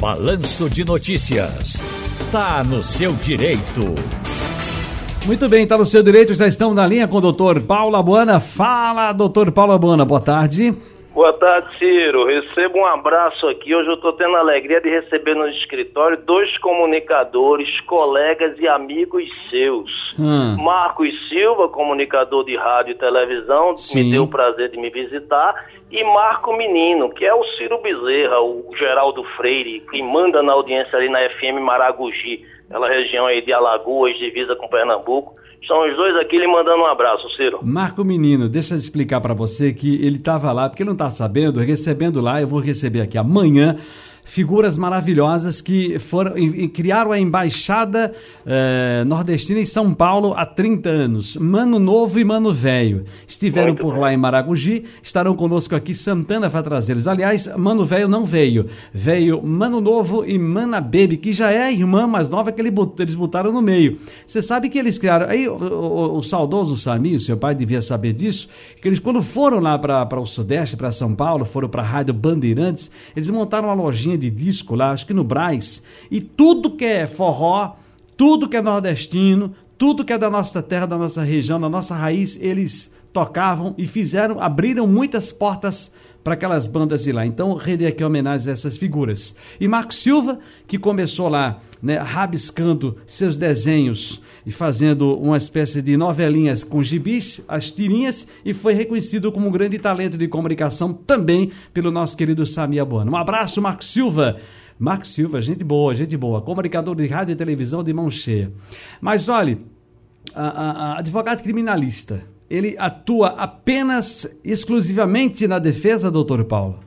Balanço de Notícias. Tá no seu direito. Muito bem, tá no seu direito. Já estamos na linha com o doutor Paulo Abuana. Fala, doutor Paulo Abuana. Boa tarde. Boa tarde, Ciro. Recebo um abraço aqui. Hoje eu estou tendo a alegria de receber no escritório dois comunicadores, colegas e amigos seus. Hum. Marcos Silva, comunicador de rádio e televisão, Sim. me deu o prazer de me visitar. E Marco Menino, que é o Ciro Bezerra, o Geraldo Freire, que manda na audiência ali na FM Maragogi, aquela região aí de Alagoas, divisa com Pernambuco. Estão os dois aqui lhe mandando um abraço, Ciro. Marco Menino, deixa eu explicar para você que ele estava lá, porque ele não está sabendo, recebendo lá, eu vou receber aqui amanhã figuras maravilhosas que foram e, e criaram a embaixada eh, nordestina em São Paulo há 30 anos. Mano Novo e Mano Velho estiveram Muito por bem. lá em Maragogi, estarão conosco aqui. Santana vai trazê-los. Aliás, Mano Velho não veio, veio Mano Novo e Mana Baby, que já é a irmã mais nova que eles botaram no meio. Você sabe que eles criaram. Aí o, o, o saudoso Sami, seu pai devia saber disso, que eles quando foram lá para o Sudeste, para São Paulo, foram para a Rádio Bandeirantes, eles montaram uma lojinha de disco lá, acho que no Braz, e tudo que é forró, tudo que é nordestino, tudo que é da nossa terra, da nossa região, da nossa raiz, eles tocavam e fizeram, abriram muitas portas para aquelas bandas de lá. Então, render aqui homenagem a essas figuras. E Marco Silva, que começou lá, né, rabiscando seus desenhos e fazendo uma espécie de novelinhas com gibis, as tirinhas, e foi reconhecido como um grande talento de comunicação também pelo nosso querido Samia Bueno. Um abraço, Marco Silva. Marco Silva, gente boa, gente boa, comunicador de rádio e televisão de mão cheia. Mas olhe, advogado criminalista, ele atua apenas, exclusivamente na defesa, doutor Paulo?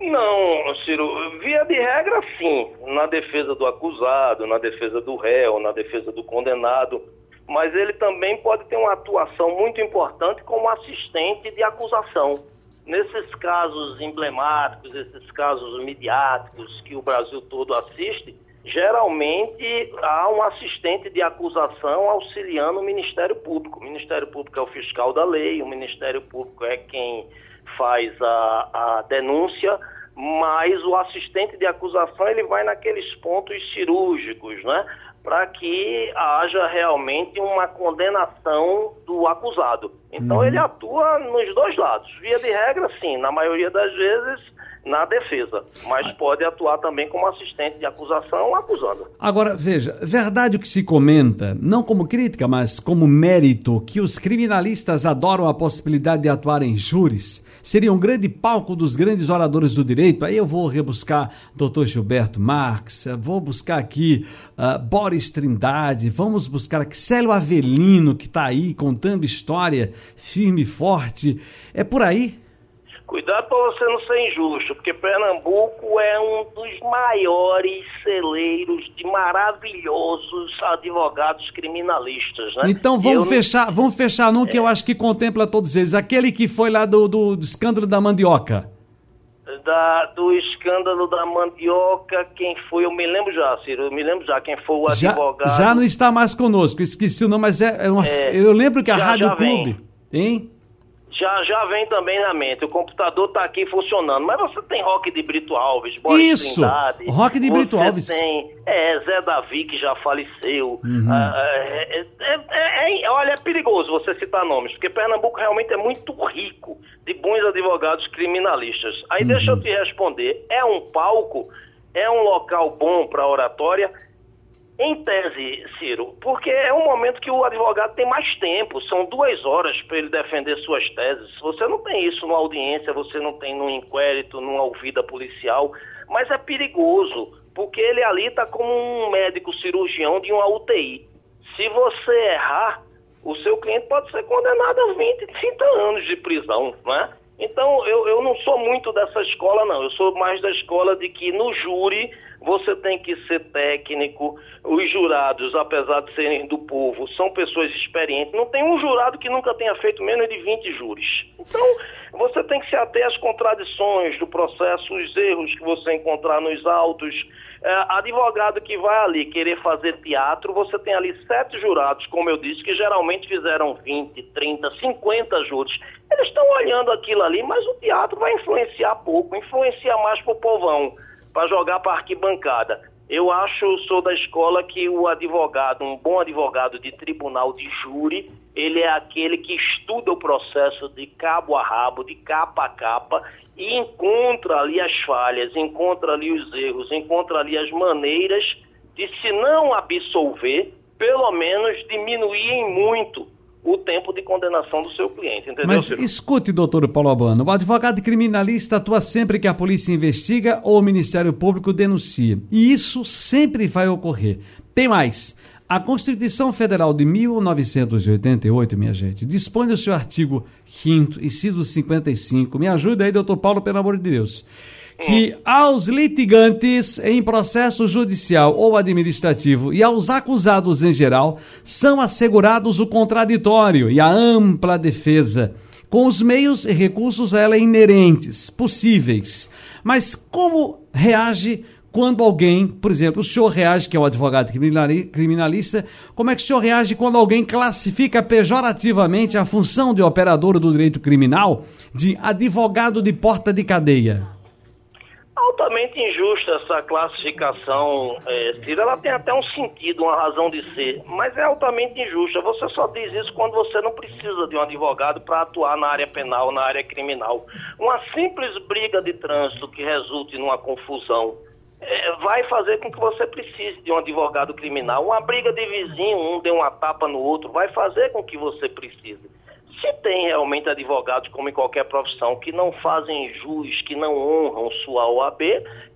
Não, Ciro, via de regra sim, na defesa do acusado, na defesa do réu, na defesa do condenado, mas ele também pode ter uma atuação muito importante como assistente de acusação. Nesses casos emblemáticos, esses casos midiáticos que o Brasil todo assiste, geralmente há um assistente de acusação auxiliando o Ministério Público. O Ministério Público é o fiscal da lei, o Ministério Público é quem faz a, a denúncia, mas o assistente de acusação ele vai naqueles pontos cirúrgicos, né? Para que haja realmente uma condenação do acusado. Então uhum. ele atua nos dois lados. Via de regra, sim, na maioria das vezes na defesa, mas pode atuar também como assistente de acusação acusando. Agora, veja, verdade o que se comenta, não como crítica, mas como mérito, que os criminalistas adoram a possibilidade de atuar em júris, seria um grande palco dos grandes oradores do direito. Aí eu vou rebuscar Dr. Gilberto Marx, vou buscar aqui uh, Boris Trindade, vamos buscar aqui Célio Avelino, que está aí contando história firme e forte. É por aí? Cuidado para você não ser injusto, porque Pernambuco é um dos maiores celeiros de maravilhosos advogados criminalistas, né? Então vamos eu fechar, não... vamos fechar num é. que eu acho que contempla todos eles, aquele que foi lá do, do, do escândalo da mandioca. Da, do escândalo da mandioca, quem foi, eu me lembro já, Ciro, eu me lembro já quem foi o já, advogado. Já não está mais conosco, esqueci o nome, mas é, é uma, é, eu lembro que a já, Rádio já Clube, hein? Já, já vem também na mente. O computador está aqui funcionando. Mas você tem Rock de Brito Alves, Boris Isso, Trindade. Rock de Brito Alves. tem é, Zé Davi, que já faleceu. Uhum. Ah, é, é, é, olha, é perigoso você citar nomes, porque Pernambuco realmente é muito rico de bons advogados criminalistas. Aí uhum. deixa eu te responder. É um palco, é um local bom para oratória em tese, Ciro, porque é um momento que o advogado tem mais tempo, são duas horas para ele defender suas teses. Você não tem isso numa audiência, você não tem num inquérito, numa ouvida policial, mas é perigoso, porque ele ali está como um médico cirurgião de uma UTI. Se você errar, o seu cliente pode ser condenado a 20, 30 anos de prisão, não é? Então, eu, eu não sou muito dessa escola, não. Eu sou mais da escola de que no júri você tem que ser técnico. Os jurados, apesar de serem do povo, são pessoas experientes. Não tem um jurado que nunca tenha feito menos de 20 júris. Então, você tem que se ater às contradições do processo, os erros que você encontrar nos autos. É, advogado que vai ali querer fazer teatro, você tem ali sete jurados, como eu disse, que geralmente fizeram 20, 30, 50 júris. Eles estão olhando aquilo ali, mas o teatro vai influenciar pouco, influencia mais para o povão para jogar para arquibancada. Eu acho, sou da escola que o advogado, um bom advogado de tribunal de júri, ele é aquele que estuda o processo de cabo a rabo, de capa a capa e encontra ali as falhas, encontra ali os erros, encontra ali as maneiras de, se não absolver, pelo menos diminuir em muito o tempo de condenação do seu cliente, entendeu? Mas escute, doutor Paulo Albano, o advogado criminalista atua sempre que a polícia investiga ou o Ministério Público denuncia. E isso sempre vai ocorrer. Tem mais. A Constituição Federal de 1988, minha gente, dispõe do seu artigo 5 inciso 55. Me ajuda aí, doutor Paulo, pelo amor de Deus que aos litigantes em processo judicial ou administrativo e aos acusados em geral são assegurados o contraditório e a ampla defesa, com os meios e recursos a ela inerentes, possíveis. Mas como reage quando alguém, por exemplo, o senhor reage, que é um advogado criminalista, como é que o senhor reage quando alguém classifica pejorativamente a função de operador do direito criminal de advogado de porta de cadeia? Altamente injusta essa classificação, é, Ciro. Ela tem até um sentido, uma razão de ser, mas é altamente injusta. Você só diz isso quando você não precisa de um advogado para atuar na área penal, na área criminal. Uma simples briga de trânsito que resulte numa confusão é, vai fazer com que você precise de um advogado criminal. Uma briga de vizinho, um deu uma tapa no outro, vai fazer com que você precise. Se tem realmente advogados, como em qualquer profissão, que não fazem jus, que não honram sua OAB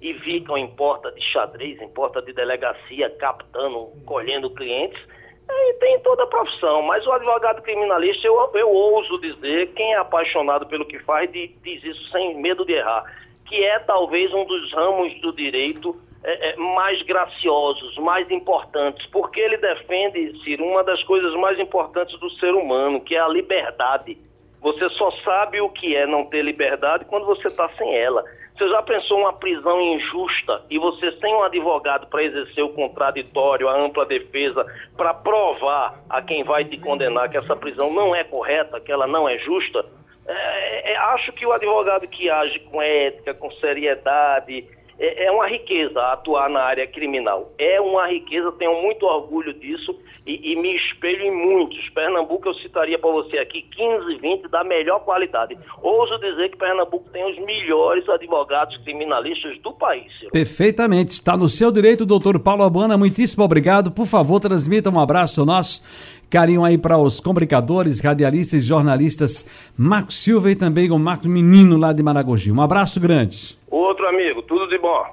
e ficam em porta de xadrez, em porta de delegacia, captando, colhendo clientes, aí tem toda a profissão. Mas o advogado criminalista, eu, eu ouso dizer, quem é apaixonado pelo que faz, diz isso sem medo de errar, que é talvez um dos ramos do direito é, é, mais graciosos, mais importantes, porque ele defende, Ciro, uma das coisas mais importantes do ser humano, que é a liberdade. Você só sabe o que é não ter liberdade quando você está sem ela. Você já pensou uma prisão injusta e você sem um advogado para exercer o contraditório, a ampla defesa, para provar a quem vai te condenar que essa prisão não é correta, que ela não é justa? É, é, acho que o advogado que age com ética, com seriedade, é, é uma riqueza atuar na área criminal. É uma riqueza, tenho muito orgulho disso e, e me espelho em muitos. Pernambuco eu citaria para você aqui 15, 20 da melhor qualidade. Ouso dizer que Pernambuco tem os melhores advogados criminalistas do país. Perfeitamente. Está no seu direito, doutor Paulo Abana. Muitíssimo obrigado. Por favor, transmita um abraço nosso. Carinho aí para os comunicadores, radialistas e jornalistas Marco Silva e também o Marco Menino lá de Maragogi. Um abraço grande. Outro amigo, tudo de bom.